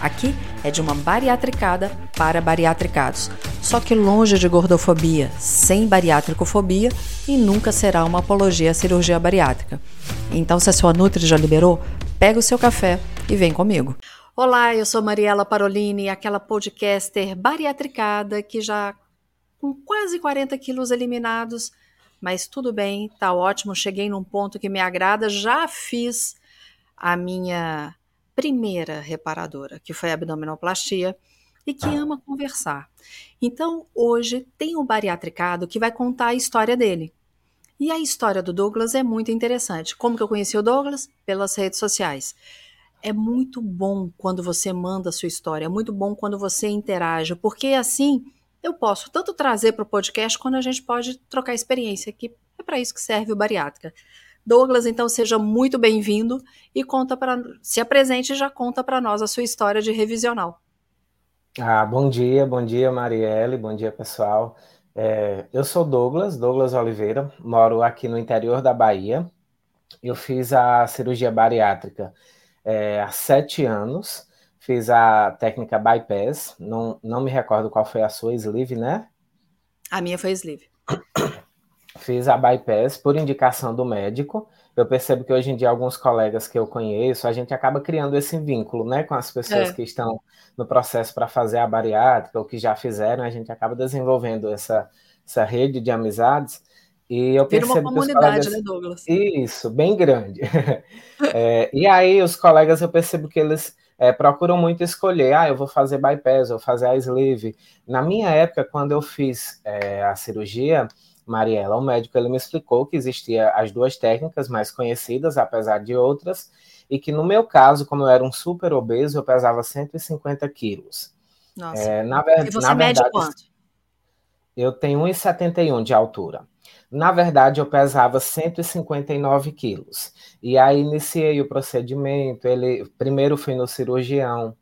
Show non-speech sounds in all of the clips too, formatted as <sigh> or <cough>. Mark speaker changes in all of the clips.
Speaker 1: Aqui é de uma bariatricada para bariatricados, só que longe de gordofobia, sem bariátricofobia e nunca será uma apologia à cirurgia bariátrica. Então, se a sua Nutri já liberou, pega o seu café e vem comigo. Olá, eu sou Mariela Parolini, aquela podcaster bariatricada que já com quase 40 quilos eliminados, mas tudo bem, tá ótimo, cheguei num ponto que me agrada, já fiz a minha primeira reparadora, que foi a abdominoplastia, e que ama conversar. Então, hoje tem um bariatricado que vai contar a história dele. E a história do Douglas é muito interessante. Como que eu conheci o Douglas? Pelas redes sociais. É muito bom quando você manda a sua história, é muito bom quando você interage, porque assim eu posso tanto trazer para o podcast quando a gente pode trocar experiência, que é para isso que serve o bariátrica. Douglas, então seja muito bem-vindo e conta para se apresente e já conta para nós a sua história de revisional.
Speaker 2: Ah, bom dia, bom dia Marielle, bom dia pessoal. É, eu sou Douglas, Douglas Oliveira, moro aqui no interior da Bahia. Eu fiz a cirurgia bariátrica é, há sete anos, fiz a técnica bypass, não, não me recordo qual foi a sua, sleeve, né?
Speaker 1: A minha foi sleeve. <coughs>
Speaker 2: fiz a bypass por indicação do médico. Eu percebo que hoje em dia alguns colegas que eu conheço, a gente acaba criando esse vínculo, né, com as pessoas é. que estão no processo para fazer a bariátrica ou que já fizeram, a gente acaba desenvolvendo essa, essa rede de amizades. E eu
Speaker 1: Vira
Speaker 2: percebo
Speaker 1: uma comunidade, colegas... né, Douglas?
Speaker 2: Isso, bem grande. <laughs> é, e aí os colegas eu percebo que eles é, procuram muito escolher, ah, eu vou fazer bypass, eu vou fazer a sleeve. Na minha época, quando eu fiz é, a cirurgia, Mariela, o médico, ele me explicou que existia as duas técnicas mais conhecidas, apesar de outras, e que no meu caso, como eu era um super obeso, eu pesava 150 quilos.
Speaker 1: Nossa. É, na, e você na mede verdade, quanto?
Speaker 2: Eu tenho 1,71 de altura. Na verdade, eu pesava 159 quilos. E aí iniciei o procedimento. Ele primeiro fui no cirurgião,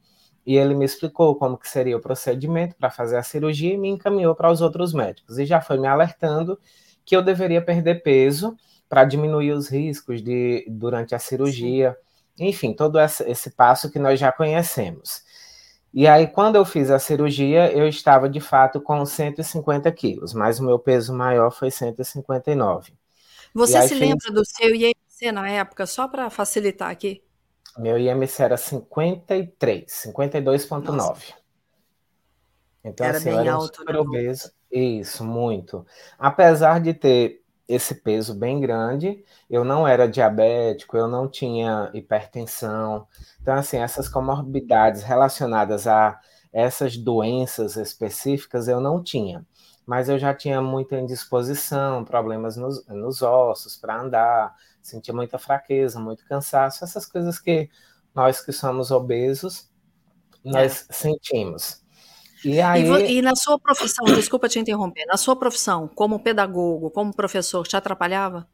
Speaker 2: e ele me explicou como que seria o procedimento para fazer a cirurgia e me encaminhou para os outros médicos. E já foi me alertando que eu deveria perder peso para diminuir os riscos de durante a cirurgia. Enfim, todo esse passo que nós já conhecemos. E aí, quando eu fiz a cirurgia, eu estava de fato com 150 quilos, mas o meu peso maior foi 159.
Speaker 1: Você se fiz... lembra do seu IMC na época, só para facilitar aqui?
Speaker 2: Meu IMC era 53, 52,9. Então,
Speaker 1: era
Speaker 2: assim,
Speaker 1: bem
Speaker 2: eu era
Speaker 1: alto,
Speaker 2: super
Speaker 1: né?
Speaker 2: obeso. Isso, muito. Apesar de ter esse peso bem grande, eu não era diabético, eu não tinha hipertensão. Então, assim, essas comorbidades relacionadas a essas doenças específicas eu não tinha. Mas eu já tinha muita indisposição, problemas nos, nos ossos para andar, sentia muita fraqueza, muito cansaço, essas coisas que nós que somos obesos, nós é. sentimos.
Speaker 1: E, aí... E, e, na sua profissão, <coughs> desculpa te interromper, na sua profissão, como pedagogo, como professor, te atrapalhava?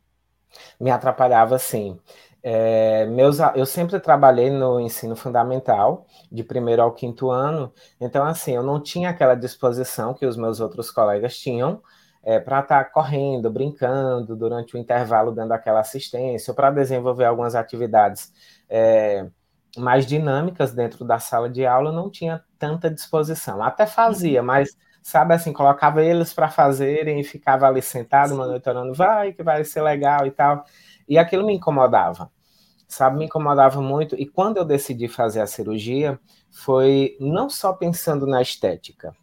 Speaker 2: Me atrapalhava, sim. É, meus, eu sempre trabalhei no ensino fundamental, de primeiro ao quinto ano, então, assim, eu não tinha aquela disposição que os meus outros colegas tinham, é, para estar tá correndo, brincando durante o intervalo, dando aquela assistência, ou para desenvolver algumas atividades é, mais dinâmicas dentro da sala de aula, não tinha tanta disposição. Até fazia, uhum. mas, sabe assim, colocava eles para fazerem e ficava ali sentado, monitorando, vai, que vai ser legal e tal. E aquilo me incomodava, sabe, me incomodava muito. E quando eu decidi fazer a cirurgia, foi não só pensando na estética.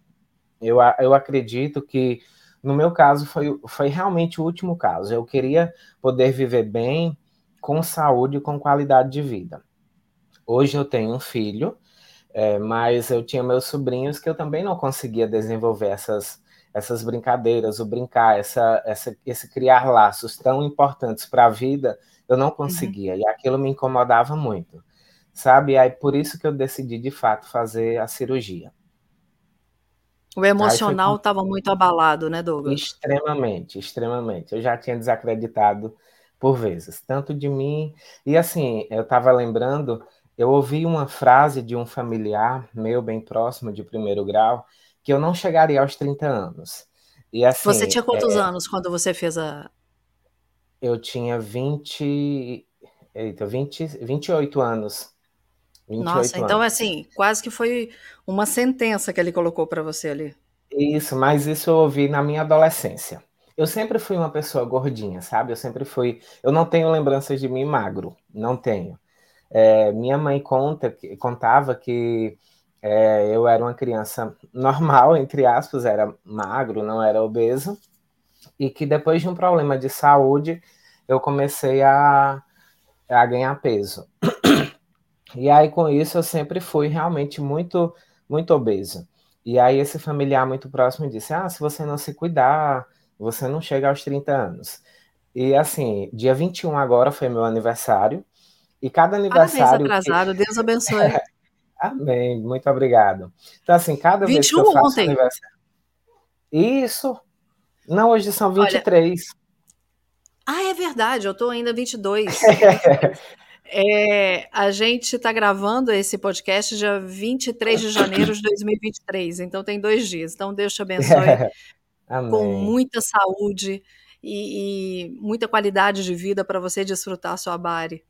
Speaker 2: Eu, eu acredito que no meu caso, foi, foi realmente o último caso. Eu queria poder viver bem, com saúde e com qualidade de vida. Hoje eu tenho um filho, é, mas eu tinha meus sobrinhos que eu também não conseguia desenvolver essas, essas brincadeiras, o brincar, essa, essa, esse criar laços tão importantes para a vida, eu não conseguia. Uhum. E aquilo me incomodava muito, sabe? Aí por isso que eu decidi, de fato, fazer a cirurgia.
Speaker 1: O emocional estava muito abalado, né, Douglas?
Speaker 2: Extremamente, extremamente. Eu já tinha desacreditado por vezes, tanto de mim. E assim, eu estava lembrando, eu ouvi uma frase de um familiar meu bem próximo de primeiro grau, que eu não chegaria aos 30 anos. E assim,
Speaker 1: você tinha quantos é, anos quando você fez a.
Speaker 2: Eu tinha 20. Eita, 20, 28 anos.
Speaker 1: 28 Nossa, então anos. assim, quase que foi uma sentença que ele colocou para você ali.
Speaker 2: Isso, mas isso eu ouvi na minha adolescência. Eu sempre fui uma pessoa gordinha, sabe? Eu sempre fui. Eu não tenho lembranças de mim magro, não tenho. É, minha mãe conta, contava que é, eu era uma criança <laughs> normal, entre aspas, era magro, não era obeso, e que depois de um problema de saúde eu comecei a, a ganhar peso. E aí com isso eu sempre fui realmente muito, muito obeso. E aí esse familiar muito próximo disse: Ah, se você não se cuidar, você não chega aos 30 anos. E assim, dia 21 agora foi meu aniversário. E cada aniversário.
Speaker 1: Parabéns atrasado, que... Deus abençoe. <laughs>
Speaker 2: Amém, muito obrigado. Então, assim, cada vez que eu faço ontem. aniversário. Isso. Não, hoje são 23. Olha...
Speaker 1: Ah, é verdade, eu tô ainda 22. <laughs> é, a gente está gravando esse podcast dia 23 de janeiro de 2023, então tem dois dias. Então, Deus te abençoe <laughs> com muita saúde e, e muita qualidade de vida para você desfrutar a sua Bari.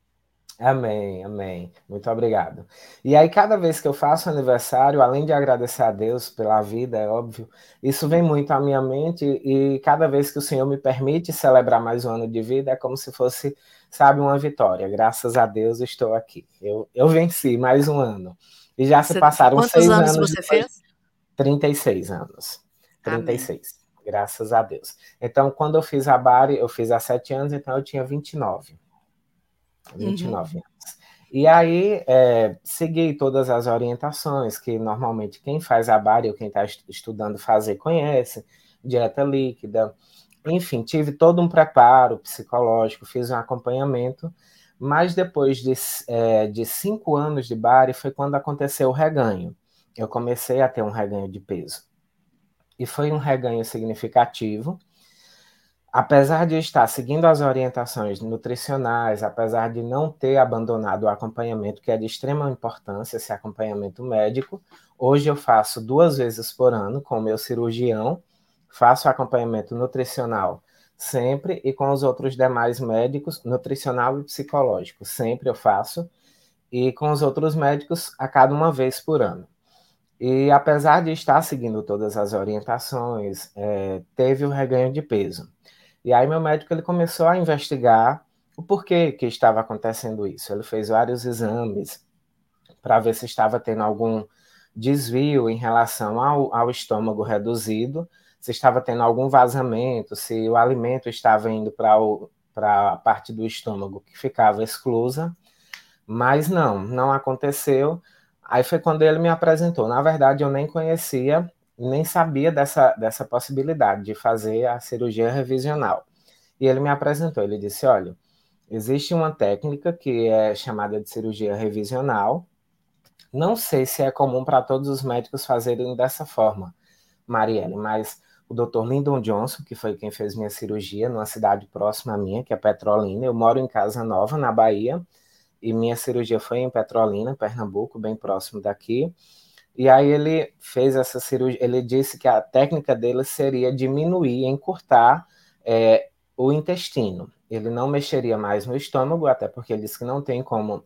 Speaker 2: Amém, amém. Muito obrigado. E aí, cada vez que eu faço aniversário, além de agradecer a Deus pela vida, é óbvio, isso vem muito à minha mente e cada vez que o Senhor me permite celebrar mais um ano de vida, é como se fosse, sabe, uma vitória. Graças a Deus estou aqui. Eu, eu venci mais um ano. E já se passaram
Speaker 1: Quantos
Speaker 2: seis
Speaker 1: anos. Quantos anos você fez?
Speaker 2: 36 anos. 36. Amém. Graças a Deus. Então, quando eu fiz a Bari, eu fiz há sete anos, então eu tinha 29. 29 uhum. anos. E aí, é, segui todas as orientações que normalmente quem faz a Bari ou quem está estudando fazer conhece, dieta líquida. Enfim, tive todo um preparo psicológico, fiz um acompanhamento, mas depois de, é, de cinco anos de Bari foi quando aconteceu o reganho. Eu comecei a ter um reganho de peso. E foi um reganho significativo, apesar de estar seguindo as orientações nutricionais, apesar de não ter abandonado o acompanhamento, que é de extrema importância, esse acompanhamento médico, hoje eu faço duas vezes por ano com o meu cirurgião, faço acompanhamento nutricional sempre e com os outros demais médicos, nutricional e psicológico, sempre eu faço, e com os outros médicos a cada uma vez por ano. E apesar de estar seguindo todas as orientações, é, teve o reganho de peso. E aí meu médico ele começou a investigar o porquê que estava acontecendo isso. Ele fez vários exames para ver se estava tendo algum desvio em relação ao, ao estômago reduzido, se estava tendo algum vazamento, se o alimento estava indo para a parte do estômago que ficava exclusa. Mas não, não aconteceu. Aí foi quando ele me apresentou. Na verdade, eu nem conhecia nem sabia dessa, dessa possibilidade de fazer a cirurgia revisional. E ele me apresentou, ele disse, olha, existe uma técnica que é chamada de cirurgia revisional, não sei se é comum para todos os médicos fazerem dessa forma, Marielle, mas o Dr. Lyndon Johnson, que foi quem fez minha cirurgia numa cidade próxima à minha, que é Petrolina, eu moro em Casa Nova, na Bahia, e minha cirurgia foi em Petrolina, Pernambuco, bem próximo daqui. E aí ele fez essa cirurgia, ele disse que a técnica dele seria diminuir, encurtar é, o intestino. Ele não mexeria mais no estômago, até porque ele disse que não tem como,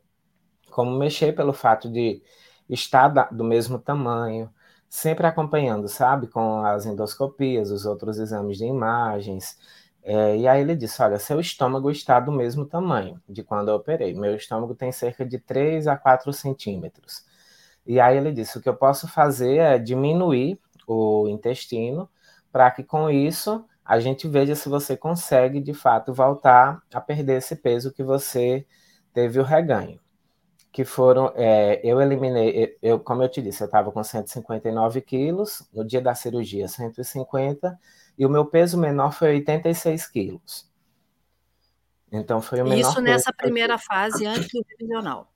Speaker 2: como mexer pelo fato de estar da, do mesmo tamanho, sempre acompanhando, sabe, com as endoscopias, os outros exames de imagens. É, e aí ele disse: Olha, seu estômago está do mesmo tamanho de quando eu operei. Meu estômago tem cerca de 3 a 4 centímetros. E aí ele disse: o que eu posso fazer é diminuir o intestino para que com isso a gente veja se você consegue de fato voltar a perder esse peso que você teve o reganho. Que foram, é, eu eliminei, eu, como eu te disse, eu estava com 159 quilos, no dia da cirurgia 150, e o meu peso menor foi 86 quilos. Então foi o menor
Speaker 1: Isso nessa primeira fase antes do revisional.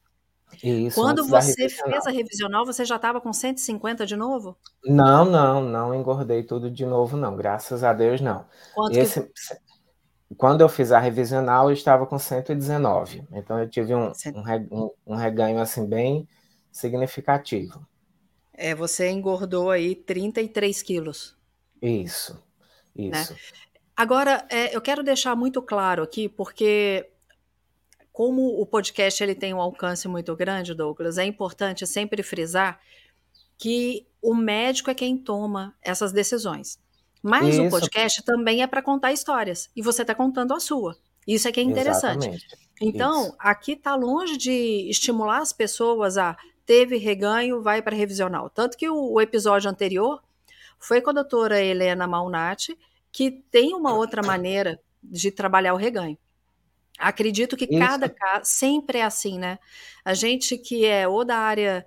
Speaker 1: Isso, Quando você fez a revisional, você já estava com 150 de novo?
Speaker 2: Não, não, não engordei tudo de novo, não. Graças a Deus, não. Quanto Esse, que... Quando eu fiz a revisional, eu estava com 119. Então, eu tive um, um, um reganho assim bem significativo.
Speaker 1: É, você engordou aí 33 quilos.
Speaker 2: Isso, isso. Né?
Speaker 1: Agora, é, eu quero deixar muito claro aqui, porque como o podcast ele tem um alcance muito grande, Douglas, é importante sempre frisar que o médico é quem toma essas decisões. Mas Isso. o podcast também é para contar histórias, e você está contando a sua. Isso é que é interessante. Exatamente. Então, Isso. aqui está longe de estimular as pessoas a teve reganho, vai para revisional. Tanto que o, o, episódio anterior foi com a doutora Helena Malnati, que tem uma outra maneira de trabalhar o reganho. Acredito que Isso. cada caso sempre é assim, né? A gente que é ou da área,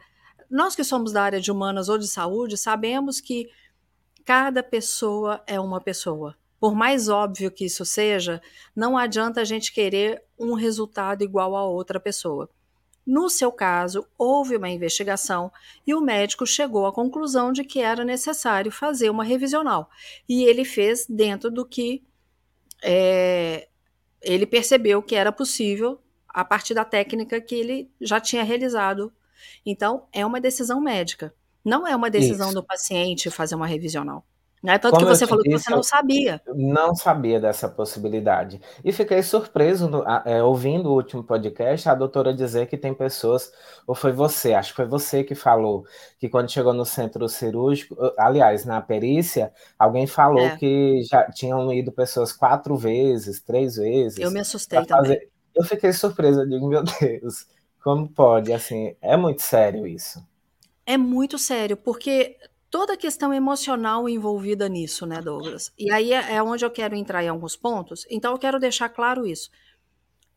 Speaker 1: nós que somos da área de humanas ou de saúde, sabemos que cada pessoa é uma pessoa. Por mais óbvio que isso seja, não adianta a gente querer um resultado igual a outra pessoa. No seu caso, houve uma investigação e o médico chegou à conclusão de que era necessário fazer uma revisional. E ele fez dentro do que é, ele percebeu que era possível a partir da técnica que ele já tinha realizado. Então, é uma decisão médica. Não é uma decisão Isso. do paciente fazer uma revisional. Né? Tanto Como que você falou disse, que você não sabia.
Speaker 2: Não sabia dessa possibilidade. E fiquei surpreso no, é, ouvindo o último podcast, a doutora dizer que tem pessoas, ou foi você, acho que foi você que falou, que quando chegou no centro cirúrgico, aliás, na perícia, alguém falou é. que já tinham ido pessoas quatro vezes, três vezes.
Speaker 1: Eu me assustei também.
Speaker 2: Eu fiquei surpresa, digo, meu Deus, como pode? Assim, é muito sério isso.
Speaker 1: É muito sério, porque toda a questão emocional envolvida nisso, né, Douglas? E aí é, é onde eu quero entrar em alguns pontos. Então, eu quero deixar claro isso.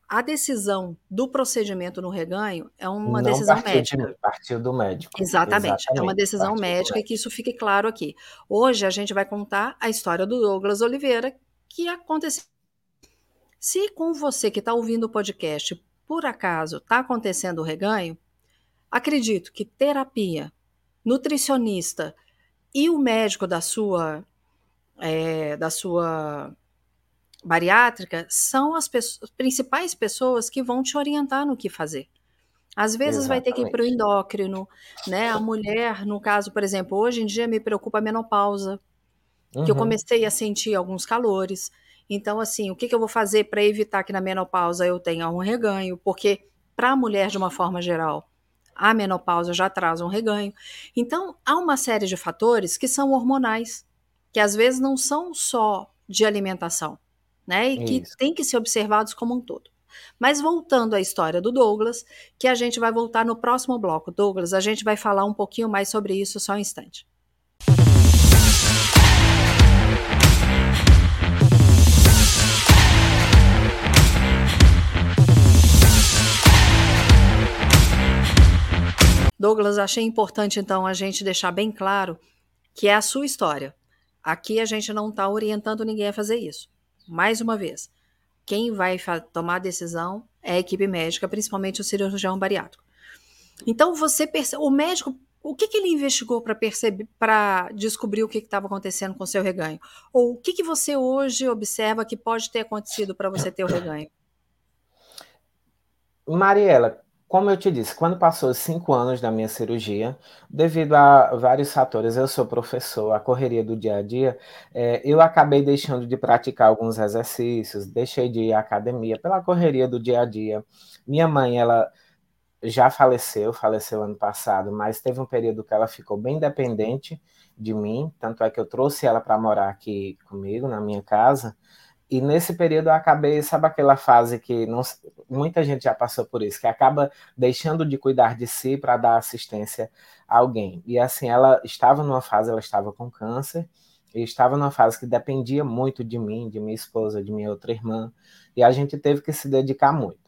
Speaker 1: A decisão do procedimento no reganho é uma Não decisão médica.
Speaker 2: De, partiu do médico.
Speaker 1: Exatamente, Exatamente. É uma decisão médica e que isso fique claro aqui. Hoje a gente vai contar a história do Douglas Oliveira, que aconteceu. Se com você que está ouvindo o podcast, por acaso, está acontecendo o reganho, acredito que terapia, nutricionista, e o médico da sua é, da sua bariátrica são as pessoas, principais pessoas que vão te orientar no que fazer. Às vezes Exatamente. vai ter que ir para o endócrino, né? A mulher, no caso, por exemplo, hoje em dia me preocupa a menopausa, uhum. que eu uhum. comecei a sentir alguns calores. Então, assim, o que, que eu vou fazer para evitar que na menopausa eu tenha um reganho? Porque para a mulher, de uma forma geral, a menopausa já traz um reganho. Então, há uma série de fatores que são hormonais, que às vezes não são só de alimentação, né? E que têm que ser observados como um todo. Mas voltando à história do Douglas, que a gente vai voltar no próximo bloco. Douglas, a gente vai falar um pouquinho mais sobre isso só um instante. Douglas, achei importante então a gente deixar bem claro que é a sua história. Aqui a gente não está orientando ninguém a fazer isso. Mais uma vez, quem vai tomar a decisão é a equipe médica, principalmente o cirurgião bariátrico. Então você percebe, o médico, o que, que ele investigou para perceber, para descobrir o que estava acontecendo com seu reganho? Ou o que, que você hoje observa que pode ter acontecido para você ter o reganho?
Speaker 2: Mariela, como eu te disse, quando passou os cinco anos da minha cirurgia, devido a vários fatores, eu sou professor, a correria do dia a dia, é, eu acabei deixando de praticar alguns exercícios, deixei de ir à academia pela correria do dia a dia. Minha mãe, ela já faleceu, faleceu ano passado, mas teve um período que ela ficou bem dependente de mim, tanto é que eu trouxe ela para morar aqui comigo, na minha casa. E nesse período eu acabei, sabe aquela fase que não, muita gente já passou por isso, que acaba deixando de cuidar de si para dar assistência a alguém. E assim, ela estava numa fase, ela estava com câncer, e estava numa fase que dependia muito de mim, de minha esposa, de minha outra irmã, e a gente teve que se dedicar muito.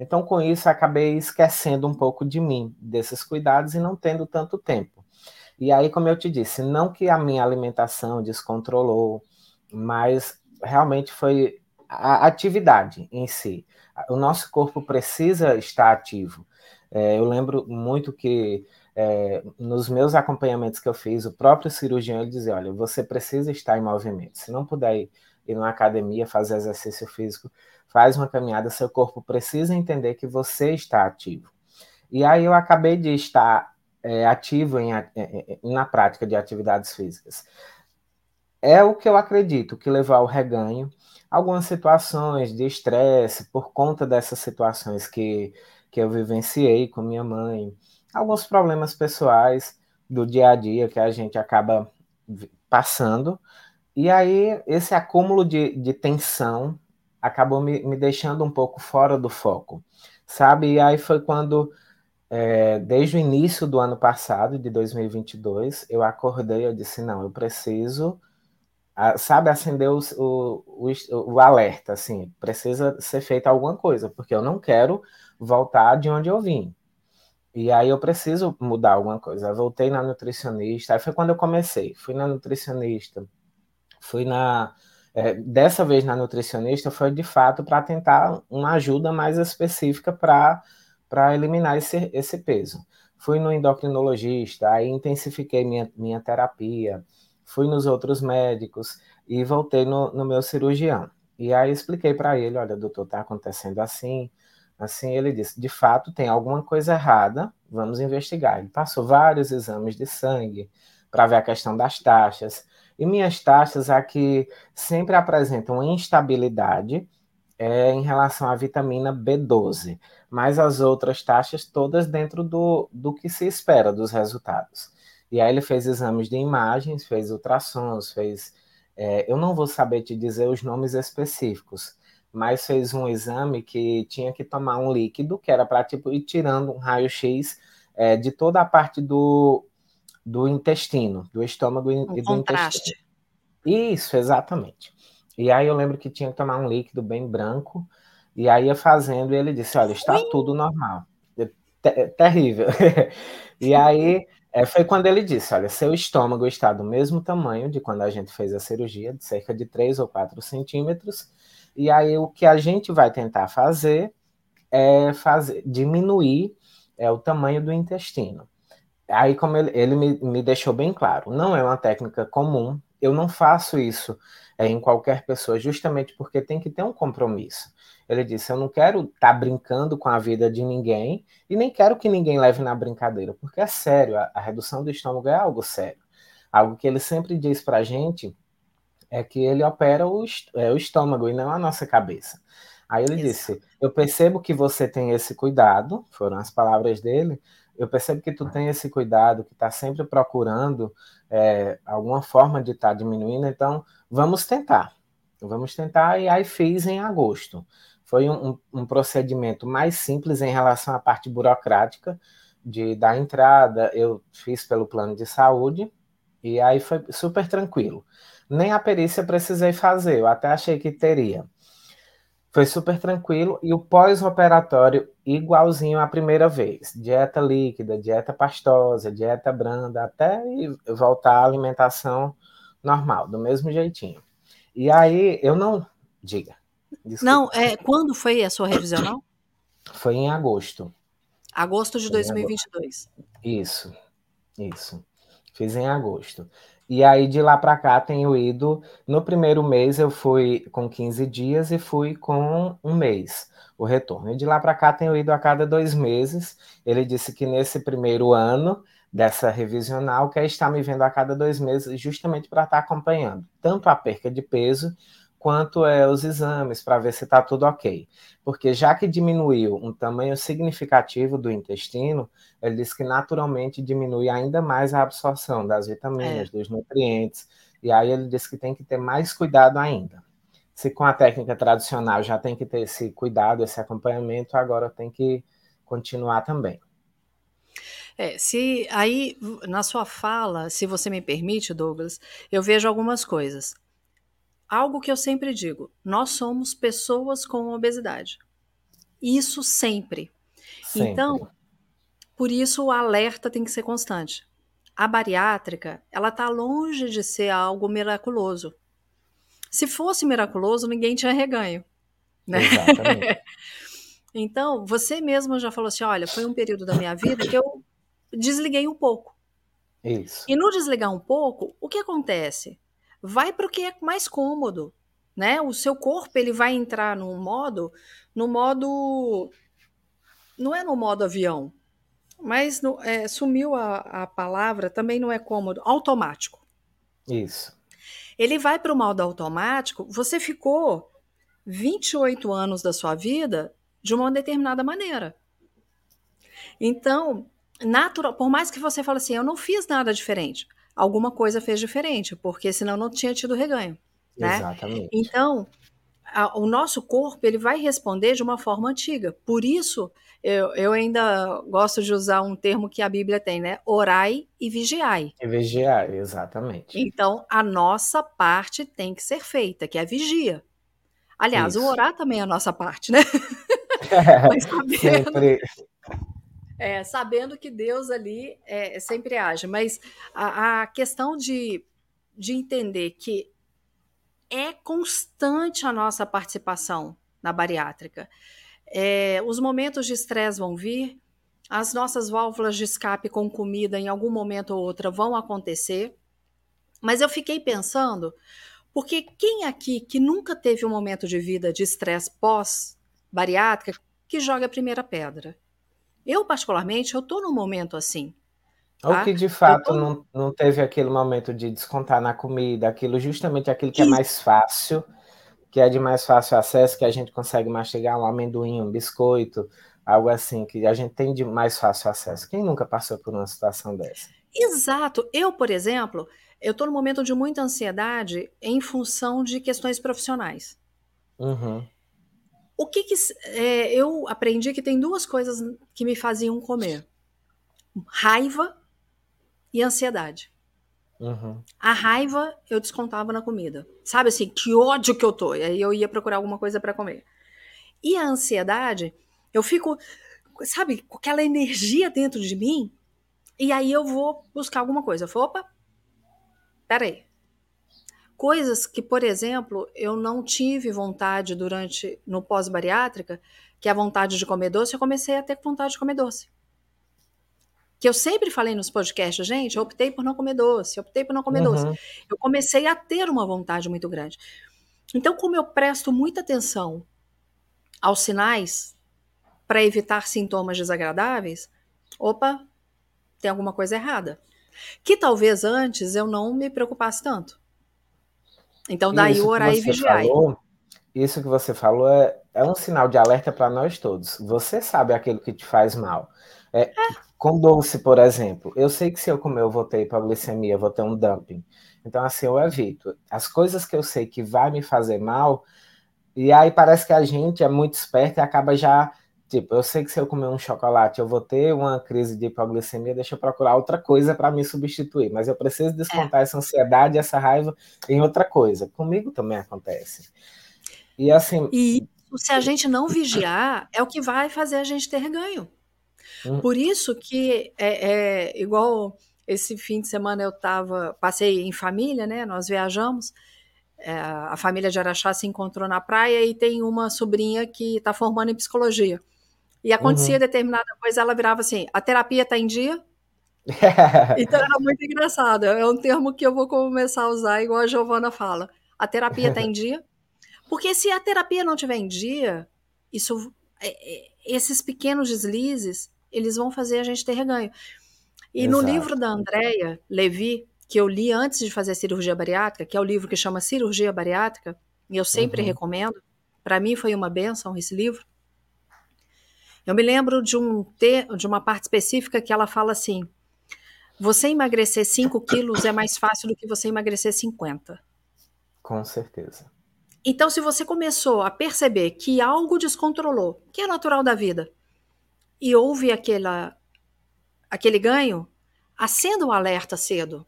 Speaker 2: Então, com isso, acabei esquecendo um pouco de mim, desses cuidados e não tendo tanto tempo. E aí, como eu te disse, não que a minha alimentação descontrolou, mas realmente foi a atividade em si. O nosso corpo precisa estar ativo. É, eu lembro muito que é, nos meus acompanhamentos que eu fiz, o próprio cirurgião ele dizia: olha, você precisa estar em movimento. Se não puder ir, ir numa academia fazer exercício físico, faz uma caminhada, seu corpo precisa entender que você está ativo. E aí eu acabei de estar é, ativo em, é, é, na prática de atividades físicas. É o que eu acredito que levou ao reganho. Algumas situações de estresse por conta dessas situações que, que eu vivenciei com minha mãe, alguns problemas pessoais do dia a dia que a gente acaba passando. E aí, esse acúmulo de, de tensão acabou me, me deixando um pouco fora do foco, sabe? E aí foi quando, é, desde o início do ano passado, de 2022, eu acordei, eu disse, não, eu preciso, sabe, acender o, o, o, o alerta, assim, precisa ser feita alguma coisa, porque eu não quero voltar de onde eu vim. E aí eu preciso mudar alguma coisa. Eu voltei na nutricionista, aí foi quando eu comecei. Fui na nutricionista, fui na. É, dessa vez na nutricionista foi de fato para tentar uma ajuda mais específica para eliminar esse, esse peso. Fui no endocrinologista, aí intensifiquei minha, minha terapia, fui nos outros médicos e voltei no, no meu cirurgião. E aí expliquei para ele: olha, doutor, está acontecendo assim Assim, ele disse: de fato, tem alguma coisa errada, vamos investigar. Ele passou vários exames de sangue para ver a questão das taxas. E minhas taxas aqui sempre apresentam instabilidade é, em relação à vitamina B12, mas as outras taxas todas dentro do, do que se espera dos resultados. E aí ele fez exames de imagens, fez ultrassons, fez. É, eu não vou saber te dizer os nomes específicos, mas fez um exame que tinha que tomar um líquido, que era para tipo, ir tirando um raio-x é, de toda a parte do, do intestino, do estômago um e do contraste. intestino. Isso, exatamente. E aí eu lembro que tinha que tomar um líquido bem branco, e aí ia fazendo, e ele disse: Olha, está tudo normal. É terrível. <laughs> e aí é, foi quando ele disse: Olha, seu estômago está do mesmo tamanho de quando a gente fez a cirurgia, de cerca de 3 ou 4 centímetros, e aí o que a gente vai tentar fazer é fazer, diminuir é, o tamanho do intestino. Aí, como ele, ele me, me, deixou bem claro, não é uma técnica comum, eu não faço isso é, em qualquer pessoa, justamente porque tem que ter um compromisso. Ele disse: Eu não quero estar tá brincando com a vida de ninguém e nem quero que ninguém leve na brincadeira, porque é sério, a, a redução do estômago é algo sério. Algo que ele sempre diz para a gente é que ele opera o, é, o estômago e não a nossa cabeça. Aí ele Isso. disse: Eu percebo que você tem esse cuidado, foram as palavras dele. Eu percebo que tu tem esse cuidado, que está sempre procurando é, alguma forma de estar tá diminuindo, então vamos tentar. Vamos tentar, e aí fiz em agosto. Foi um, um, procedimento mais simples em relação à parte burocrática de dar entrada. Eu fiz pelo plano de saúde, e aí foi super tranquilo. Nem a perícia precisei fazer, eu até achei que teria. Foi super tranquilo e o pós-operatório igualzinho à primeira vez. Dieta líquida, dieta pastosa, dieta branda, até voltar à alimentação normal, do mesmo jeitinho. E aí eu não. Diga.
Speaker 1: Desculpa. Não, é, quando foi a sua revisional?
Speaker 2: Foi em agosto.
Speaker 1: Agosto de 2022.
Speaker 2: Isso, isso. Fiz em agosto. E aí de lá para cá tenho ido. No primeiro mês eu fui com 15 dias e fui com um mês o retorno. E de lá para cá tenho ido a cada dois meses. Ele disse que nesse primeiro ano dessa revisional quer estar me vendo a cada dois meses, justamente para estar acompanhando tanto a perca de peso quanto é os exames para ver se está tudo ok. Porque já que diminuiu um tamanho significativo do intestino, ele diz que naturalmente diminui ainda mais a absorção das vitaminas, é. dos nutrientes, e aí ele diz que tem que ter mais cuidado ainda. Se com a técnica tradicional já tem que ter esse cuidado, esse acompanhamento, agora tem que continuar também.
Speaker 1: É, se aí na sua fala, se você me permite, Douglas, eu vejo algumas coisas algo que eu sempre digo: nós somos pessoas com obesidade. Isso sempre. sempre. Então, por isso o alerta tem que ser constante. A bariátrica, ela está longe de ser algo miraculoso. Se fosse miraculoso, ninguém tinha reganho. Né? <laughs> Então, você mesmo já falou assim: olha, foi um período da minha vida que eu desliguei um pouco.
Speaker 2: Isso.
Speaker 1: E no desligar um pouco, o que acontece? Vai para o que é mais cômodo, né? O seu corpo ele vai entrar no modo, no modo, não é no modo avião, mas no, é, sumiu a, a palavra, também não é cômodo, automático.
Speaker 2: Isso.
Speaker 1: Ele vai para o modo automático, você ficou 28 anos da sua vida de uma determinada maneira. Então, natural, por mais que você fale assim, eu não fiz nada diferente, alguma coisa fez diferente, porque senão não tinha tido reganho, né?
Speaker 2: Exatamente.
Speaker 1: Então, a, o nosso corpo ele vai responder de uma forma antiga. Por isso, eu, eu ainda gosto de usar um termo que a Bíblia tem, né? Orai e vigiai.
Speaker 2: E vigiai, exatamente.
Speaker 1: Então, a nossa parte tem que ser feita, que é a vigia. Aliás, isso. o orar também é a nossa parte, né? <laughs> <laughs> Mas sabendo, sempre. É, sabendo que Deus ali é, sempre age. Mas a, a questão de, de entender que é constante a nossa participação na bariátrica. É, os momentos de estresse vão vir, as nossas válvulas de escape com comida em algum momento ou outra vão acontecer. Mas eu fiquei pensando, porque quem aqui que nunca teve um momento de vida de estresse pós-bariátrica que joga a primeira pedra? Eu, particularmente, eu estou num momento assim.
Speaker 2: Tá? Ou que de fato tô... não, não teve aquele momento de descontar na comida, aquilo justamente aquilo que é mais fácil, que é de mais fácil acesso, que a gente consegue mastigar um amendoim, um biscoito, algo assim, que a gente tem de mais fácil acesso. Quem nunca passou por uma situação dessa?
Speaker 1: Exato. Eu, por exemplo, eu estou num momento de muita ansiedade em função de questões profissionais.
Speaker 2: Uhum.
Speaker 1: O que, que é, eu aprendi que tem duas coisas que me faziam comer: raiva e ansiedade.
Speaker 2: Uhum.
Speaker 1: A raiva eu descontava na comida. Sabe assim, que ódio que eu tô. E aí eu ia procurar alguma coisa para comer. E a ansiedade, eu fico, sabe, com aquela energia dentro de mim. E aí eu vou buscar alguma coisa. Eu falo, opa, peraí. Coisas que, por exemplo, eu não tive vontade durante, no pós-bariátrica, que é a vontade de comer doce, eu comecei a ter vontade de comer doce que eu sempre falei nos podcasts, gente, eu optei por não comer doce, optei por não comer uhum. doce. Eu comecei a ter uma vontade muito grande. Então, como eu presto muita atenção aos sinais para evitar sintomas desagradáveis, opa, tem alguma coisa errada. Que talvez antes eu não me preocupasse tanto. Então, daí o orar e vigiar.
Speaker 2: Falou, isso que você falou é, é um sinal de alerta para nós todos. Você sabe aquilo que te faz mal. É, é. Com doce, por exemplo, eu sei que se eu comer eu vou ter hipoglicemia, vou ter um dumping. Então, assim, eu evito. As coisas que eu sei que vai me fazer mal, e aí parece que a gente é muito esperto e acaba já, tipo, eu sei que se eu comer um chocolate eu vou ter uma crise de hipoglicemia, deixa eu procurar outra coisa para me substituir. Mas eu preciso descontar é. essa ansiedade, essa raiva em outra coisa. Comigo também acontece. E assim.
Speaker 1: E se a gente não vigiar, é o que vai fazer a gente ter ganho. Hum. Por isso que é, é, igual esse fim de semana eu tava, passei em família, né? Nós viajamos. É, a família de Araxá se encontrou na praia e tem uma sobrinha que está formando em psicologia. E acontecia uhum. determinada coisa, ela virava assim: a terapia está em dia? <laughs> então era muito engraçado. É um termo que eu vou começar a usar, igual a Giovana fala. A terapia está em <laughs> dia? Porque se a terapia não estiver em dia, isso, é, é, esses pequenos deslizes eles vão fazer a gente ter reganho. E Exato. no livro da Andrea Levi, que eu li antes de fazer a cirurgia bariátrica, que é o livro que chama Cirurgia Bariátrica, e eu sempre uhum. recomendo, para mim foi uma benção esse livro. Eu me lembro de, um ter, de uma parte específica que ela fala assim: você emagrecer 5 quilos é mais fácil do que você emagrecer 50.
Speaker 2: Com certeza.
Speaker 1: Então, se você começou a perceber que algo descontrolou, que é natural da vida, e houve aquela, aquele ganho, acenda o alerta cedo.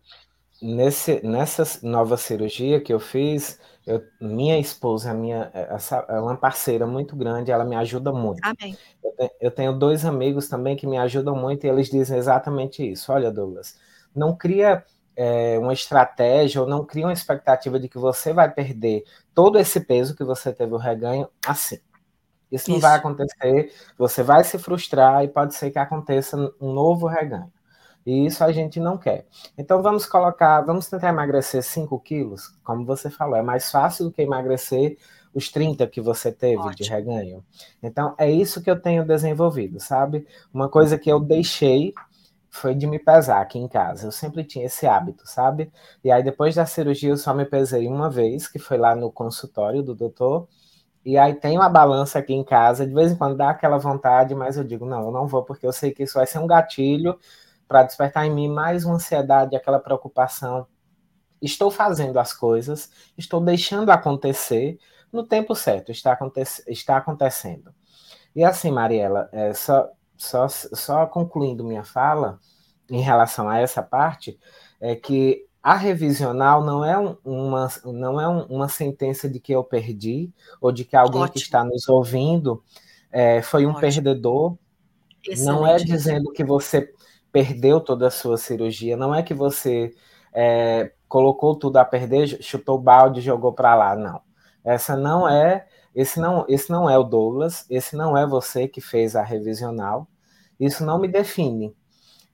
Speaker 2: Nesse, nessa nova cirurgia que eu fiz, eu, minha esposa, minha, essa, é uma parceira muito grande, ela me ajuda muito.
Speaker 1: Amém.
Speaker 2: Eu, eu tenho dois amigos também que me ajudam muito e eles dizem exatamente isso. Olha, Douglas, não cria é, uma estratégia ou não cria uma expectativa de que você vai perder todo esse peso que você teve o reganho assim. Isso, Isso não vai acontecer, você vai se frustrar e pode ser que aconteça um novo reganho. E isso a gente não quer. Então vamos colocar, vamos tentar emagrecer 5 quilos, como você falou, é mais fácil do que emagrecer os 30 que você teve Ótimo. de reganho. Então é isso que eu tenho desenvolvido, sabe? Uma coisa que eu deixei foi de me pesar aqui em casa. Eu sempre tinha esse hábito, sabe? E aí depois da cirurgia eu só me pesei uma vez, que foi lá no consultório do doutor. E aí tem uma balança aqui em casa, de vez em quando dá aquela vontade, mas eu digo, não, eu não vou, porque eu sei que isso vai ser um gatilho para despertar em mim mais uma ansiedade, aquela preocupação. Estou fazendo as coisas, estou deixando acontecer no tempo certo, está, aconte está acontecendo. E assim, Mariela, é, só, só, só concluindo minha fala em relação a essa parte, é que a revisional não é, uma, não é uma sentença de que eu perdi, ou de que alguém Ótimo. que está nos ouvindo é, foi um Ótimo. perdedor. Excelente. Não é dizendo que você perdeu toda a sua cirurgia, não é que você é, colocou tudo a perder, chutou o balde jogou para lá, não. Essa não é, esse não, esse não é o Douglas, esse não é você que fez a revisional. Isso não me define.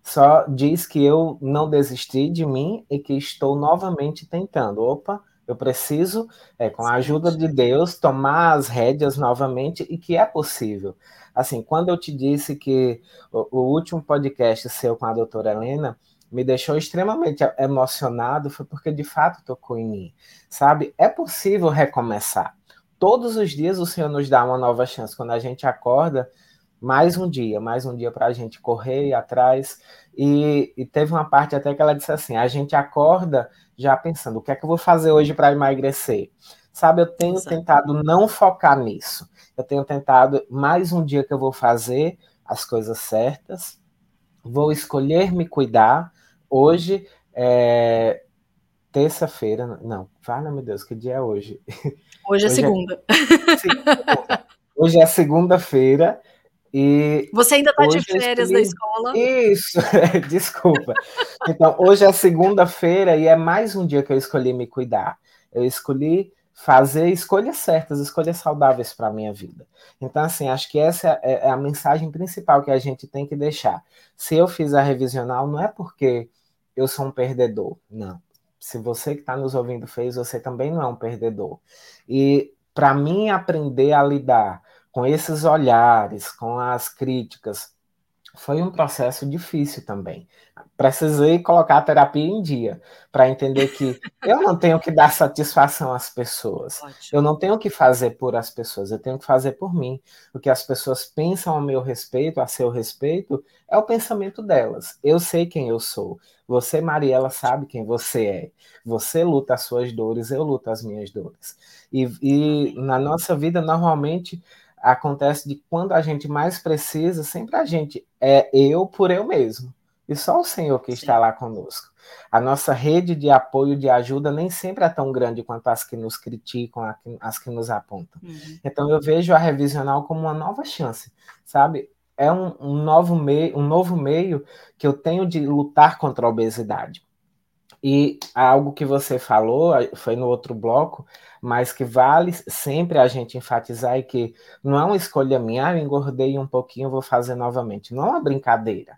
Speaker 2: Só diz que eu não desisti de mim e que estou novamente tentando. Opa, eu preciso, é, com a ajuda de Deus, tomar as rédeas novamente e que é possível. Assim, quando eu te disse que o, o último podcast seu com a doutora Helena me deixou extremamente emocionado, foi porque de fato tocou em mim. Sabe? É possível recomeçar. Todos os dias o Senhor nos dá uma nova chance. Quando a gente acorda, mais um dia, mais um dia para a gente correr atrás. E, e, teve uma parte até que ela disse assim: a gente acorda já pensando, o que é que eu vou fazer hoje para emagrecer? Sabe, eu tenho Exato. tentado não focar nisso. Eu tenho tentado mais um dia que eu vou fazer as coisas certas, vou escolher me cuidar. Hoje é terça-feira, não, fala meu Deus, que dia é hoje?
Speaker 1: Hoje é hoje é segunda.
Speaker 2: É... Hoje é segunda-feira e
Speaker 1: Você ainda está de férias escolhi... da escola?
Speaker 2: Isso, <laughs> desculpa. Então, hoje é segunda-feira e é mais um dia que eu escolhi me cuidar. Eu escolhi fazer escolhas certas, escolhas saudáveis para a minha vida. Então, assim, acho que essa é, é a mensagem principal que a gente tem que deixar. Se eu fiz a revisional, não é porque eu sou um perdedor, não. Se você que está nos ouvindo fez, você também não é um perdedor. E para mim aprender a lidar com esses olhares, com as críticas, foi um processo difícil também. Precisei colocar a terapia em dia para entender que eu não tenho que dar satisfação às pessoas. Ótimo. Eu não tenho que fazer por as pessoas, eu tenho que fazer por mim. O que as pessoas pensam a meu respeito, a seu respeito, é o pensamento delas. Eu sei quem eu sou. Você, Mariela, sabe quem você é. Você luta as suas dores, eu luto as minhas dores. E, e na nossa vida, normalmente, acontece de quando a gente mais precisa, sempre a gente é eu por eu mesmo. E só o Senhor que Sim. está lá conosco. A nossa rede de apoio, de ajuda, nem sempre é tão grande quanto as que nos criticam, as que nos apontam. Uhum. Então eu vejo a revisional como uma nova chance, sabe? É um, um, novo meio, um novo meio que eu tenho de lutar contra a obesidade. E algo que você falou, foi no outro bloco, mas que vale sempre a gente enfatizar é que não é uma escolha minha, ah, eu engordei um pouquinho, vou fazer novamente. Não é uma brincadeira.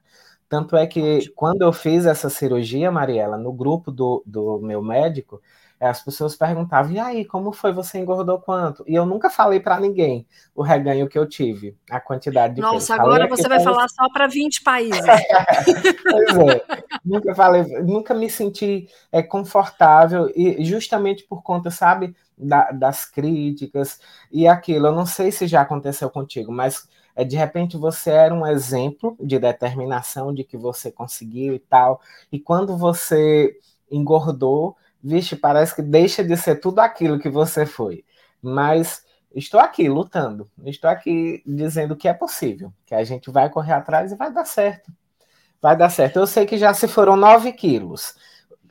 Speaker 2: Tanto é que quando eu fiz essa cirurgia, Mariela, no grupo do, do meu médico, as pessoas perguntavam, e aí, como foi? Você engordou quanto? E eu nunca falei para ninguém o reganho que eu tive, a quantidade de
Speaker 1: Nossa, agora você vai falar só para 20 países. <laughs>
Speaker 2: pois é, nunca falei, nunca me senti é, confortável, e justamente por conta, sabe, da, das críticas e aquilo. Eu não sei se já aconteceu contigo, mas é, de repente você era um exemplo de determinação, de que você conseguiu e tal, e quando você engordou, vixe, parece que deixa de ser tudo aquilo que você foi. Mas estou aqui lutando, estou aqui dizendo que é possível, que a gente vai correr atrás e vai dar certo. Vai dar certo. Eu sei que já se foram 9 quilos.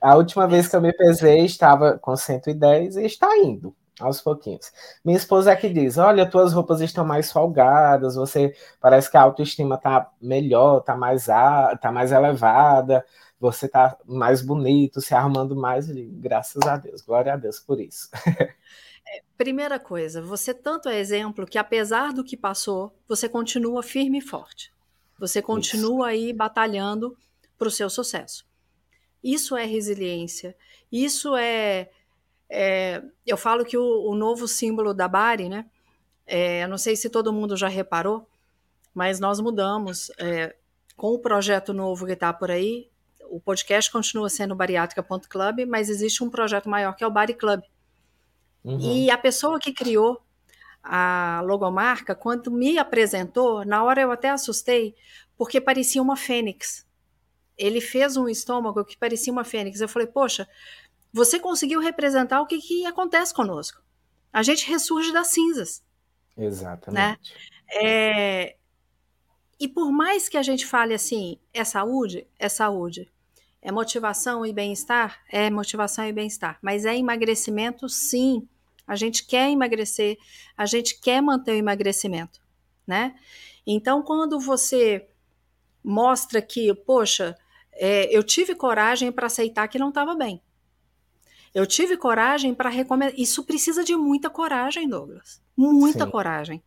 Speaker 2: A última vez que eu me pesei estava com 110 e está indo aos pouquinhos. Minha esposa é que diz: Olha, tuas roupas estão mais folgadas, você parece que a autoestima está melhor, está mais, tá mais elevada você tá mais bonito, se arrumando mais, graças a Deus, glória a Deus por isso. <laughs>
Speaker 1: primeira coisa, você tanto é exemplo que, apesar do que passou, você continua firme e forte. Você continua Isso. aí batalhando para o seu sucesso. Isso é resiliência. Isso é. é eu falo que o, o, novo símbolo da Bari, né? É, não sei se todo mundo já reparou, mas nós mudamos. É, com o projeto novo que está por aí, o podcast continua sendo bariátrica.club, mas existe um projeto maior que é o Bari Club. Uhum. E a pessoa que criou a logomarca, quando me apresentou, na hora eu até assustei, porque parecia uma fênix. Ele fez um estômago que parecia uma fênix. Eu falei, poxa, você conseguiu representar o que, que acontece conosco. A gente ressurge das cinzas.
Speaker 2: Exatamente.
Speaker 1: Né? É, e por mais que a gente fale assim, é saúde, é saúde. É motivação e bem-estar? É motivação e bem-estar. Mas é emagrecimento, sim. A gente quer emagrecer, a gente quer manter o emagrecimento, né? Então, quando você mostra que, poxa, é, eu tive coragem para aceitar que não estava bem. Eu tive coragem para recomendar. Isso precisa de muita coragem, Douglas. Muita Sim. coragem.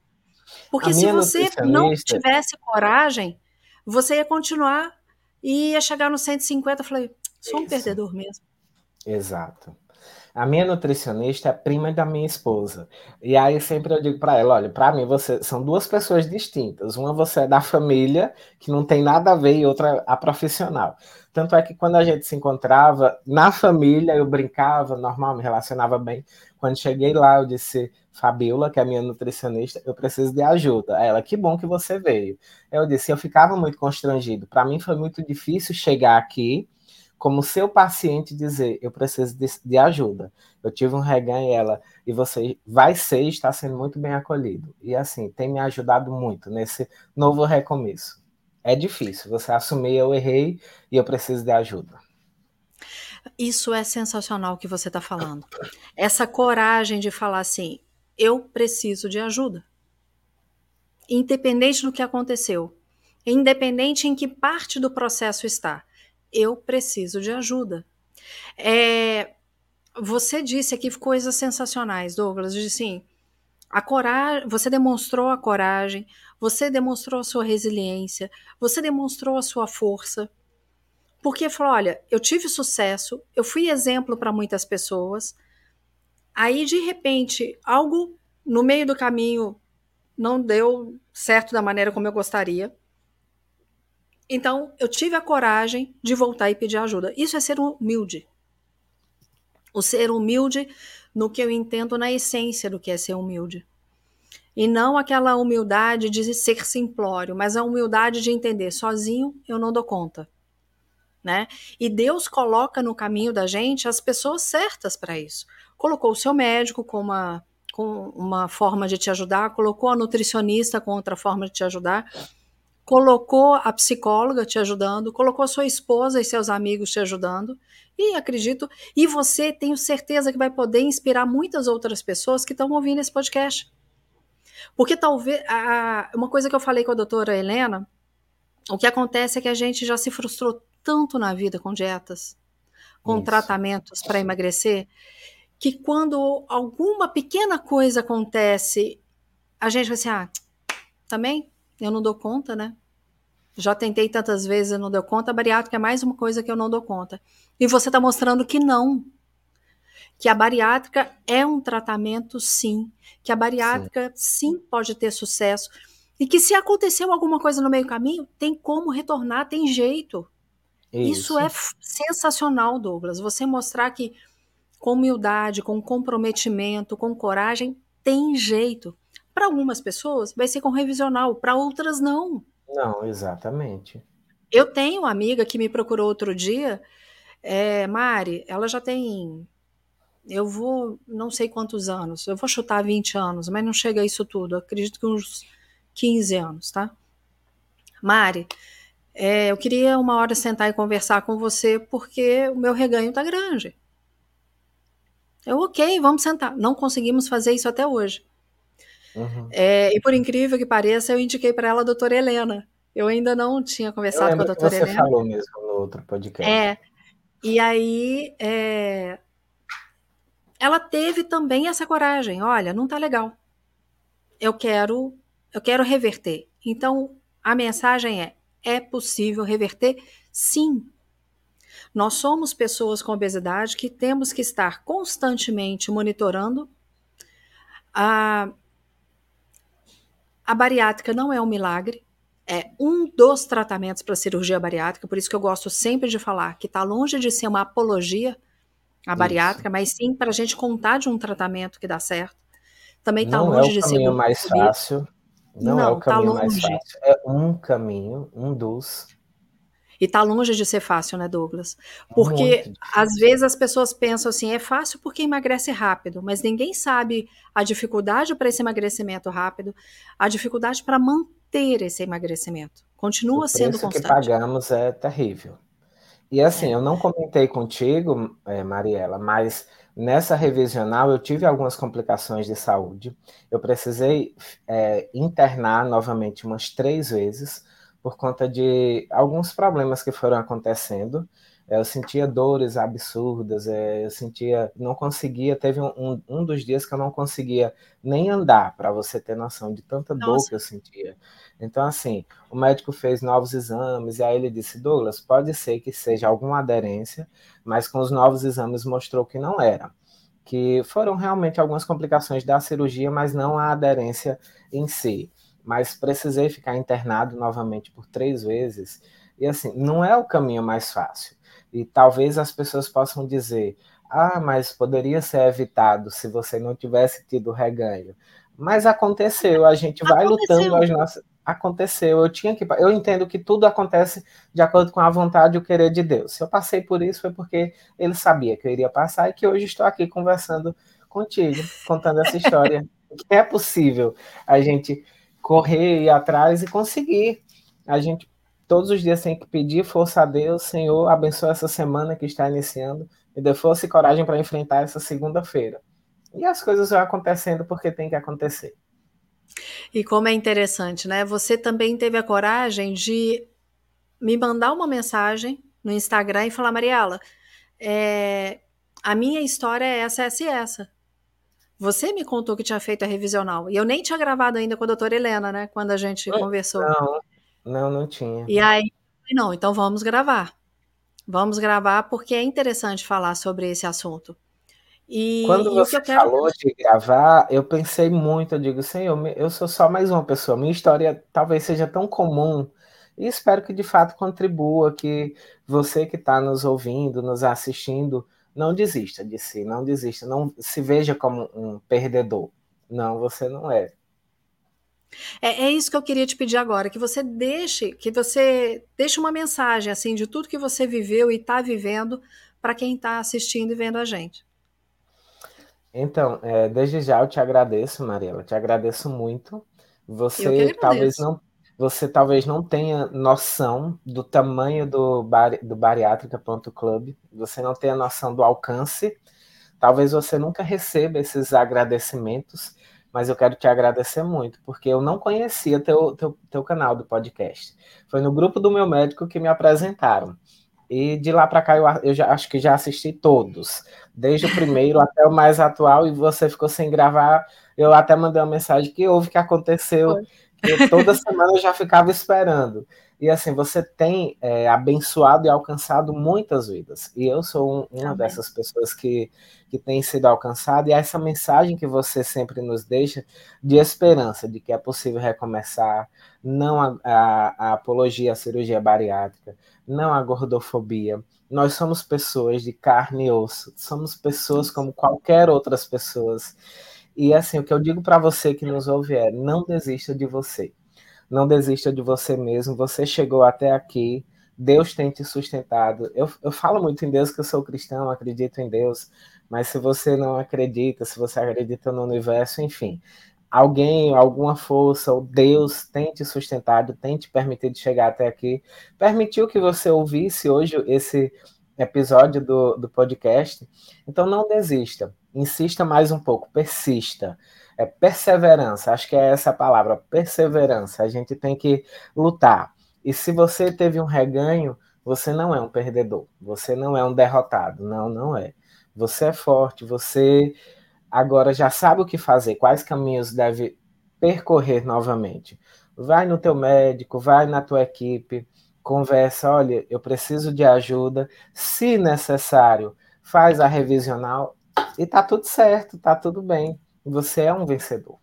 Speaker 1: Porque se você não tivesse coragem, você ia continuar e ia chegar no 150. Eu falei, sou um Isso. perdedor mesmo.
Speaker 2: Exato. A minha nutricionista é prima da minha esposa. E aí sempre eu digo para ela, olha, para mim você são duas pessoas distintas. Uma você é da família, que não tem nada a ver, e outra a profissional. Tanto é que quando a gente se encontrava na família, eu brincava, normal, me relacionava bem. Quando cheguei lá, eu disse, Fabiola, que é a minha nutricionista, eu preciso de ajuda. Ela, que bom que você veio. Eu disse, eu ficava muito constrangido. Para mim foi muito difícil chegar aqui como seu paciente dizer, eu preciso de, de ajuda. Eu tive um reganho e ela, e você vai ser está sendo muito bem acolhido. E assim, tem me ajudado muito nesse novo recomeço. É difícil você assumir, eu errei e eu preciso de ajuda.
Speaker 1: Isso é sensacional que você está falando. Essa coragem de falar assim, eu preciso de ajuda. Independente do que aconteceu, independente em que parte do processo está eu preciso de ajuda. É, você disse aqui coisas sensacionais, Douglas, de assim, a coragem, você demonstrou a coragem, você demonstrou a sua resiliência, você demonstrou a sua força. Porque falou, olha, eu tive sucesso, eu fui exemplo para muitas pessoas. Aí de repente, algo no meio do caminho não deu certo da maneira como eu gostaria. Então, eu tive a coragem de voltar e pedir ajuda. Isso é ser humilde. O ser humilde no que eu entendo na essência do que é ser humilde. E não aquela humildade de ser simplório, mas a humildade de entender, sozinho eu não dou conta. Né? E Deus coloca no caminho da gente as pessoas certas para isso. Colocou o seu médico com uma, com uma forma de te ajudar, colocou a nutricionista com outra forma de te ajudar, colocou a psicóloga te ajudando, colocou sua esposa e seus amigos te ajudando, e acredito, e você tenho certeza que vai poder inspirar muitas outras pessoas que estão ouvindo esse podcast. Porque talvez, a, uma coisa que eu falei com a doutora Helena, o que acontece é que a gente já se frustrou tanto na vida com dietas, com Isso. tratamentos para emagrecer, que quando alguma pequena coisa acontece, a gente vai assim, ah, também eu não dou conta, né? Já tentei tantas vezes e não deu conta. A bariátrica é mais uma coisa que eu não dou conta. E você está mostrando que não. Que a bariátrica é um tratamento, sim. Que a bariátrica, sim, sim pode ter sucesso. E que se aconteceu alguma coisa no meio caminho, tem como retornar, tem jeito. Isso, Isso é sensacional, Douglas. Você mostrar que com humildade, com comprometimento, com coragem, tem jeito. Para algumas pessoas vai ser com revisional, para outras não.
Speaker 2: Não, exatamente.
Speaker 1: Eu tenho uma amiga que me procurou outro dia, é, Mari, ela já tem, eu vou, não sei quantos anos, eu vou chutar 20 anos, mas não chega a isso tudo, acredito que uns 15 anos, tá? Mari, é, eu queria uma hora sentar e conversar com você porque o meu reganho tá grande. Eu, ok, vamos sentar. Não conseguimos fazer isso até hoje. Uhum. É, e por incrível que pareça, eu indiquei para ela a doutora Helena. Eu ainda não tinha conversado com a doutora
Speaker 2: você
Speaker 1: Helena.
Speaker 2: Você falou mesmo no outro podcast.
Speaker 1: É. E aí, é, ela teve também essa coragem. Olha, não tá legal. Eu quero, eu quero reverter. Então, a mensagem é: é possível reverter? Sim. Nós somos pessoas com obesidade que temos que estar constantemente monitorando. A, a bariátrica não é um milagre, é um dos tratamentos para cirurgia bariátrica, por isso que eu gosto sempre de falar que está longe de ser uma apologia à bariátrica, isso. mas sim para a gente contar de um tratamento que dá certo. Também está longe
Speaker 2: é
Speaker 1: de ser.
Speaker 2: Não é o caminho mais fácil. Não, não, é o tá caminho tá mais fácil. É um caminho, um dos.
Speaker 1: E está longe de ser fácil, né, Douglas? Porque às vezes as pessoas pensam assim, é fácil porque emagrece rápido, mas ninguém sabe a dificuldade para esse emagrecimento rápido, a dificuldade para manter esse emagrecimento. Continua
Speaker 2: o
Speaker 1: sendo
Speaker 2: constante. O que pagamos é terrível. E assim, é. eu não comentei contigo, é, Mariela, mas nessa revisional eu tive algumas complicações de saúde. Eu precisei é, internar novamente umas três vezes por conta de alguns problemas que foram acontecendo. É, eu sentia dores absurdas, é, eu sentia, não conseguia, teve um, um, um, dos dias que eu não conseguia nem andar, para você ter noção de tanta Nossa. dor que eu sentia. Então, assim, o médico fez novos exames, e aí ele disse, Douglas, pode ser que seja alguma aderência, mas com os novos exames mostrou que não era. Que foram realmente algumas complicações da cirurgia, mas não a aderência em si mas precisei ficar internado novamente por três vezes. E assim, não é o caminho mais fácil. E talvez as pessoas possam dizer: ah, mas poderia ser evitado se você não tivesse tido reganho. Mas aconteceu, a gente vai aconteceu. lutando as nossas. Aconteceu, eu tinha que. Eu entendo que tudo acontece de acordo com a vontade e o querer de Deus. Se eu passei por isso foi porque ele sabia que eu iria passar e que hoje estou aqui conversando contigo, contando essa história. <laughs> que é possível a gente correr e atrás e conseguir. A gente todos os dias tem que pedir força a Deus, Senhor, abençoa essa semana que está iniciando, e dê força e coragem para enfrentar essa segunda-feira. E as coisas vão acontecendo porque tem que acontecer.
Speaker 1: E como é interessante, né? Você também teve a coragem de me mandar uma mensagem no Instagram e falar, Mariela, é, a minha história é essa, essa e essa. Você me contou que tinha feito a revisional. E eu nem tinha gravado ainda com a doutora Helena, né? Quando a gente conversou.
Speaker 2: Não, não, não tinha.
Speaker 1: E aí, não, então vamos gravar. Vamos gravar porque é interessante falar sobre esse assunto.
Speaker 2: E, Quando você quero... falou de gravar, eu pensei muito, eu digo, Senhor, eu sou só mais uma pessoa, minha história talvez seja tão comum, e espero que de fato contribua, que você que está nos ouvindo, nos assistindo, não desista de si, não desista, não se veja como um perdedor. Não, você não é.
Speaker 1: É, é, isso que eu queria te pedir agora, que você deixe, que você deixe uma mensagem assim de tudo que você viveu e está vivendo para quem está assistindo e vendo a gente.
Speaker 2: Então, é, desde já eu te agradeço, Mariela, te agradeço muito. Você talvez não você talvez não tenha noção do tamanho do, bar, do bariátrica.club, você não tenha noção do alcance, talvez você nunca receba esses agradecimentos, mas eu quero te agradecer muito, porque eu não conhecia teu, teu, teu canal do podcast. Foi no grupo do meu médico que me apresentaram. E de lá para cá eu, eu já acho que já assisti todos, desde o primeiro até o mais atual, e você ficou sem gravar. Eu até mandei uma mensagem que houve que aconteceu. Foi eu toda semana eu já ficava esperando. E assim, você tem é, abençoado e alcançado muitas vidas. E eu sou um, uma Amém. dessas pessoas que, que tem sido alcançada. E essa mensagem que você sempre nos deixa de esperança, de que é possível recomeçar, não a, a, a apologia à cirurgia bariátrica, não a gordofobia. Nós somos pessoas de carne e osso, somos pessoas como qualquer outras pessoas. E assim, o que eu digo para você que nos ouve é: não desista de você. Não desista de você mesmo. Você chegou até aqui. Deus tem te sustentado. Eu, eu falo muito em Deus que eu sou cristão, acredito em Deus, mas se você não acredita, se você acredita no universo, enfim, alguém, alguma força, ou Deus tem te sustentado, tem te permitido chegar até aqui, permitiu que você ouvisse hoje esse episódio do, do podcast. Então não desista insista mais um pouco, persista. É perseverança, acho que é essa a palavra, perseverança. A gente tem que lutar. E se você teve um reganho, você não é um perdedor, você não é um derrotado, não, não é. Você é forte, você agora já sabe o que fazer, quais caminhos deve percorrer novamente. Vai no teu médico, vai na tua equipe, conversa, olha, eu preciso de ajuda, se necessário, faz a revisional e tá tudo certo, tá tudo bem. Você é um vencedor.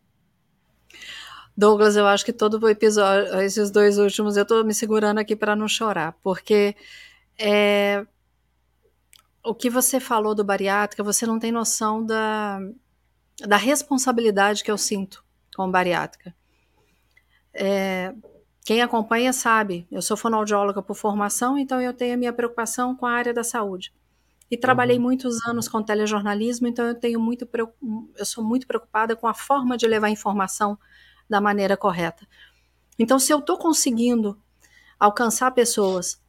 Speaker 1: Douglas, eu acho que todo o episódio, esses dois últimos, eu estou me segurando aqui para não chorar, porque é, o que você falou do bariátrica, você não tem noção da, da responsabilidade que eu sinto com bariátrica. É, quem acompanha sabe, eu sou fonoaudióloga por formação, então eu tenho a minha preocupação com a área da saúde. E trabalhei uhum. muitos anos com telejornalismo, então eu tenho muito eu sou muito preocupada com a forma de levar informação da maneira correta. Então, se eu estou conseguindo alcançar pessoas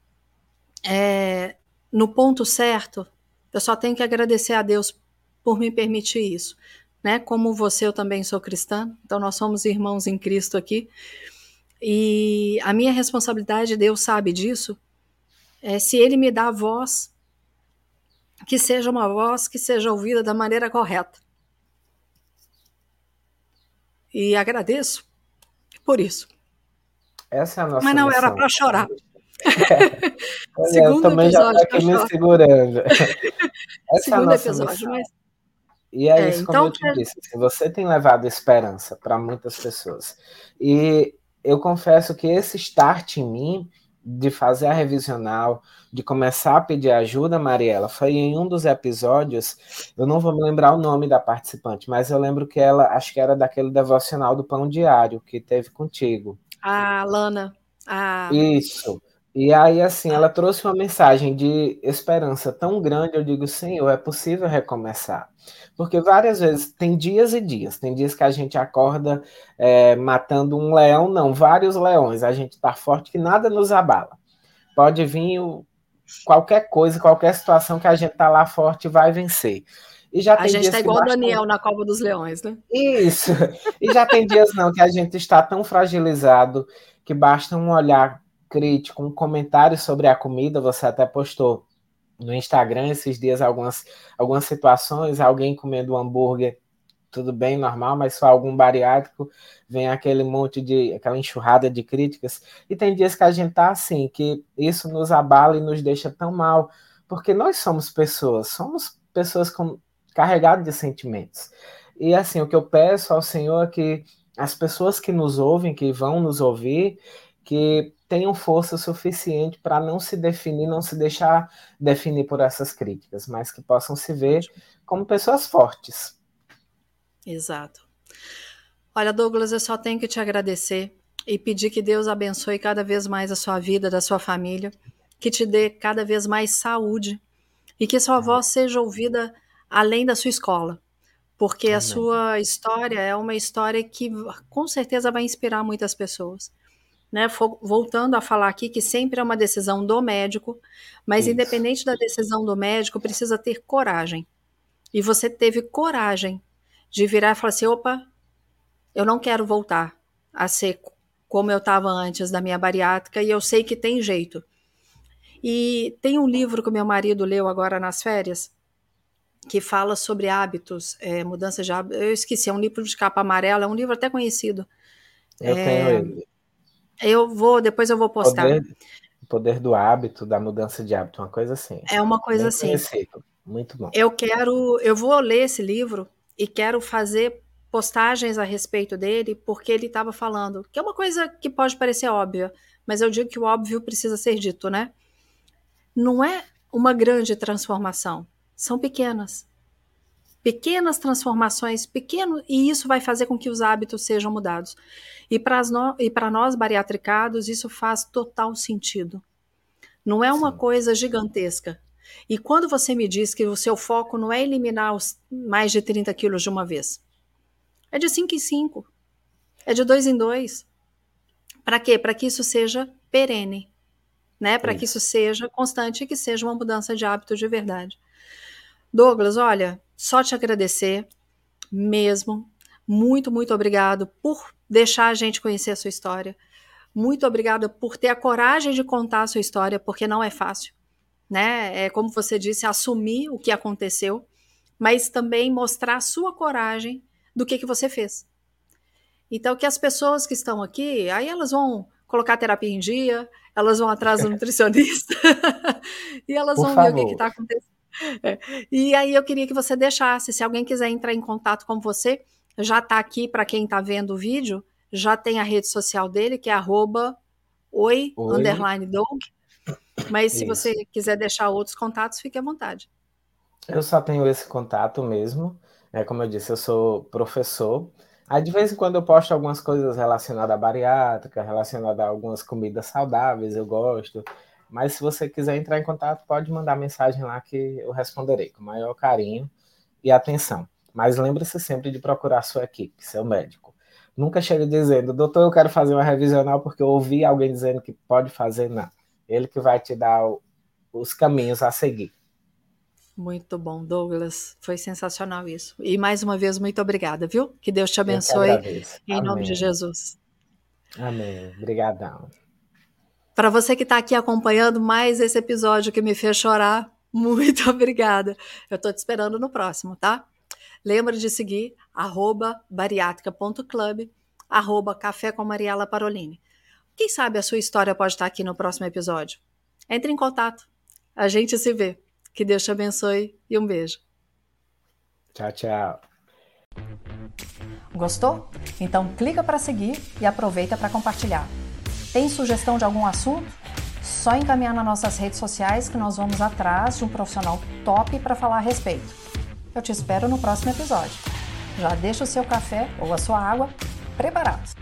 Speaker 1: é, no ponto certo, eu só tenho que agradecer a Deus por me permitir isso. Né? Como você, eu também sou cristã, então nós somos irmãos em Cristo aqui. E a minha responsabilidade, Deus sabe disso, é se Ele me dá a voz, que seja uma voz que seja ouvida da maneira correta. E agradeço por isso.
Speaker 2: Essa é a nossa
Speaker 1: Mas não missão. era para chorar.
Speaker 2: Olha, <laughs> eu também já estou aqui me segurando. <laughs> Essa Segundo é a nossa episódio, mas. E é, é isso, como então, eu te disse, assim, você tem levado esperança para muitas pessoas. E eu confesso que esse start em mim de fazer a revisional, de começar a pedir ajuda, Mariela, foi em um dos episódios, eu não vou me lembrar o nome da participante, mas eu lembro que ela, acho que era daquele devocional do Pão Diário que teve contigo.
Speaker 1: A Lana. A...
Speaker 2: Isso. E aí, assim, ela trouxe uma mensagem de esperança tão grande, eu digo, Senhor, é possível recomeçar. Porque várias vezes, tem dias e dias, tem dias que a gente acorda é, matando um leão, não, vários leões, a gente tá forte que nada nos abala. Pode vir o, qualquer coisa, qualquer situação que a gente tá lá forte vai vencer.
Speaker 1: E já a gente tá igual o Daniel na Cova dos Leões, né?
Speaker 2: Isso. E já tem dias não que a gente está tão fragilizado que basta um olhar crítico, um comentário sobre a comida, você até postou no Instagram esses dias algumas, algumas situações, alguém comendo um hambúrguer, tudo bem, normal, mas só algum bariátrico, vem aquele monte de, aquela enxurrada de críticas, e tem dias que a gente tá assim, que isso nos abala e nos deixa tão mal, porque nós somos pessoas, somos pessoas com, carregadas de sentimentos. E assim, o que eu peço ao Senhor é que as pessoas que nos ouvem, que vão nos ouvir, que tenham força suficiente para não se definir, não se deixar definir por essas críticas, mas que possam se ver como pessoas fortes.
Speaker 1: Exato. Olha, Douglas, eu só tenho que te agradecer e pedir que Deus abençoe cada vez mais a sua vida, da sua família, que te dê cada vez mais saúde e que sua voz seja ouvida além da sua escola, porque Amém. a sua história é uma história que com certeza vai inspirar muitas pessoas né, voltando a falar aqui que sempre é uma decisão do médico, mas Isso. independente da decisão do médico, precisa ter coragem. E você teve coragem de virar e falar assim: opa, eu não quero voltar a ser como eu estava antes da minha bariátrica e eu sei que tem jeito. E tem um livro que meu marido leu agora nas férias que fala sobre hábitos, é, mudança de hábitos. Eu esqueci, é um livro de capa amarela, é um livro até conhecido.
Speaker 2: Eu é, tenho ele.
Speaker 1: Eu vou, depois eu vou postar.
Speaker 2: Poder, poder do hábito, da mudança de hábito, uma coisa assim.
Speaker 1: É uma coisa Bem assim.
Speaker 2: Conhecido. Muito bom.
Speaker 1: Eu quero, eu vou ler esse livro e quero fazer postagens a respeito dele, porque ele estava falando, que é uma coisa que pode parecer óbvia, mas eu digo que o óbvio precisa ser dito, né? Não é uma grande transformação, são pequenas. Pequenas transformações, pequeno, e isso vai fazer com que os hábitos sejam mudados. E para nós bariatricados, isso faz total sentido. Não é uma Sim. coisa gigantesca. E quando você me diz que o seu foco não é eliminar os mais de 30 quilos de uma vez, é de 5 em 5, é de 2 em 2. Para quê? Para que isso seja perene, né? Para que isso seja constante e que seja uma mudança de hábito de verdade. Douglas, olha, só te agradecer mesmo. Muito, muito obrigado por deixar a gente conhecer a sua história. Muito obrigada por ter a coragem de contar a sua história, porque não é fácil, né? É como você disse, assumir o que aconteceu mas também mostrar a sua coragem do que, que você fez. Então, que as pessoas que estão aqui, aí elas vão colocar a terapia em dia, elas vão atrás do <laughs> nutricionista <laughs> e elas Por vão favor. ver o que está acontecendo. É. E aí eu queria que você deixasse, se alguém quiser entrar em contato com você, já está aqui para quem está vendo o vídeo, já tem a rede social dele, que é arroba oi, oi. underline dog. Mas se Isso. você quiser deixar outros contatos, fique à vontade.
Speaker 2: Eu só tenho esse contato mesmo. É, como eu disse, eu sou professor. Aí de vez em quando eu posto algumas coisas relacionadas à bariátrica, relacionadas a algumas comidas saudáveis, eu gosto. Mas se você quiser entrar em contato, pode mandar mensagem lá que eu responderei com maior carinho e atenção. Mas lembre-se sempre de procurar sua equipe, seu médico. Nunca chegue dizendo, doutor, eu quero fazer uma revisional porque eu ouvi alguém dizendo que pode fazer, não. Ele que vai te dar os caminhos a seguir.
Speaker 1: Muito bom, Douglas. Foi sensacional isso. E mais uma vez, muito obrigada, viu? Que Deus te abençoe. Em Amém. nome de Jesus.
Speaker 2: Amém. Obrigadão.
Speaker 1: Para você que está aqui acompanhando mais esse episódio que me fez chorar, <laughs> muito obrigada. Eu estou te esperando no próximo, tá? Lembra de seguir arroba bariátrica.club, arroba café com Mariela Parolini. Quem sabe a sua história pode estar aqui no próximo episódio. Entre em contato. A gente se vê. Que Deus te abençoe e um beijo.
Speaker 2: Tchau, tchau.
Speaker 1: Gostou? Então clica para seguir e aproveita para compartilhar. Tem sugestão de algum assunto? Só encaminhar nas nossas redes sociais que nós vamos atrás de um profissional top para falar a respeito. Eu te espero no próximo episódio. Já deixa o seu café ou a sua água preparados.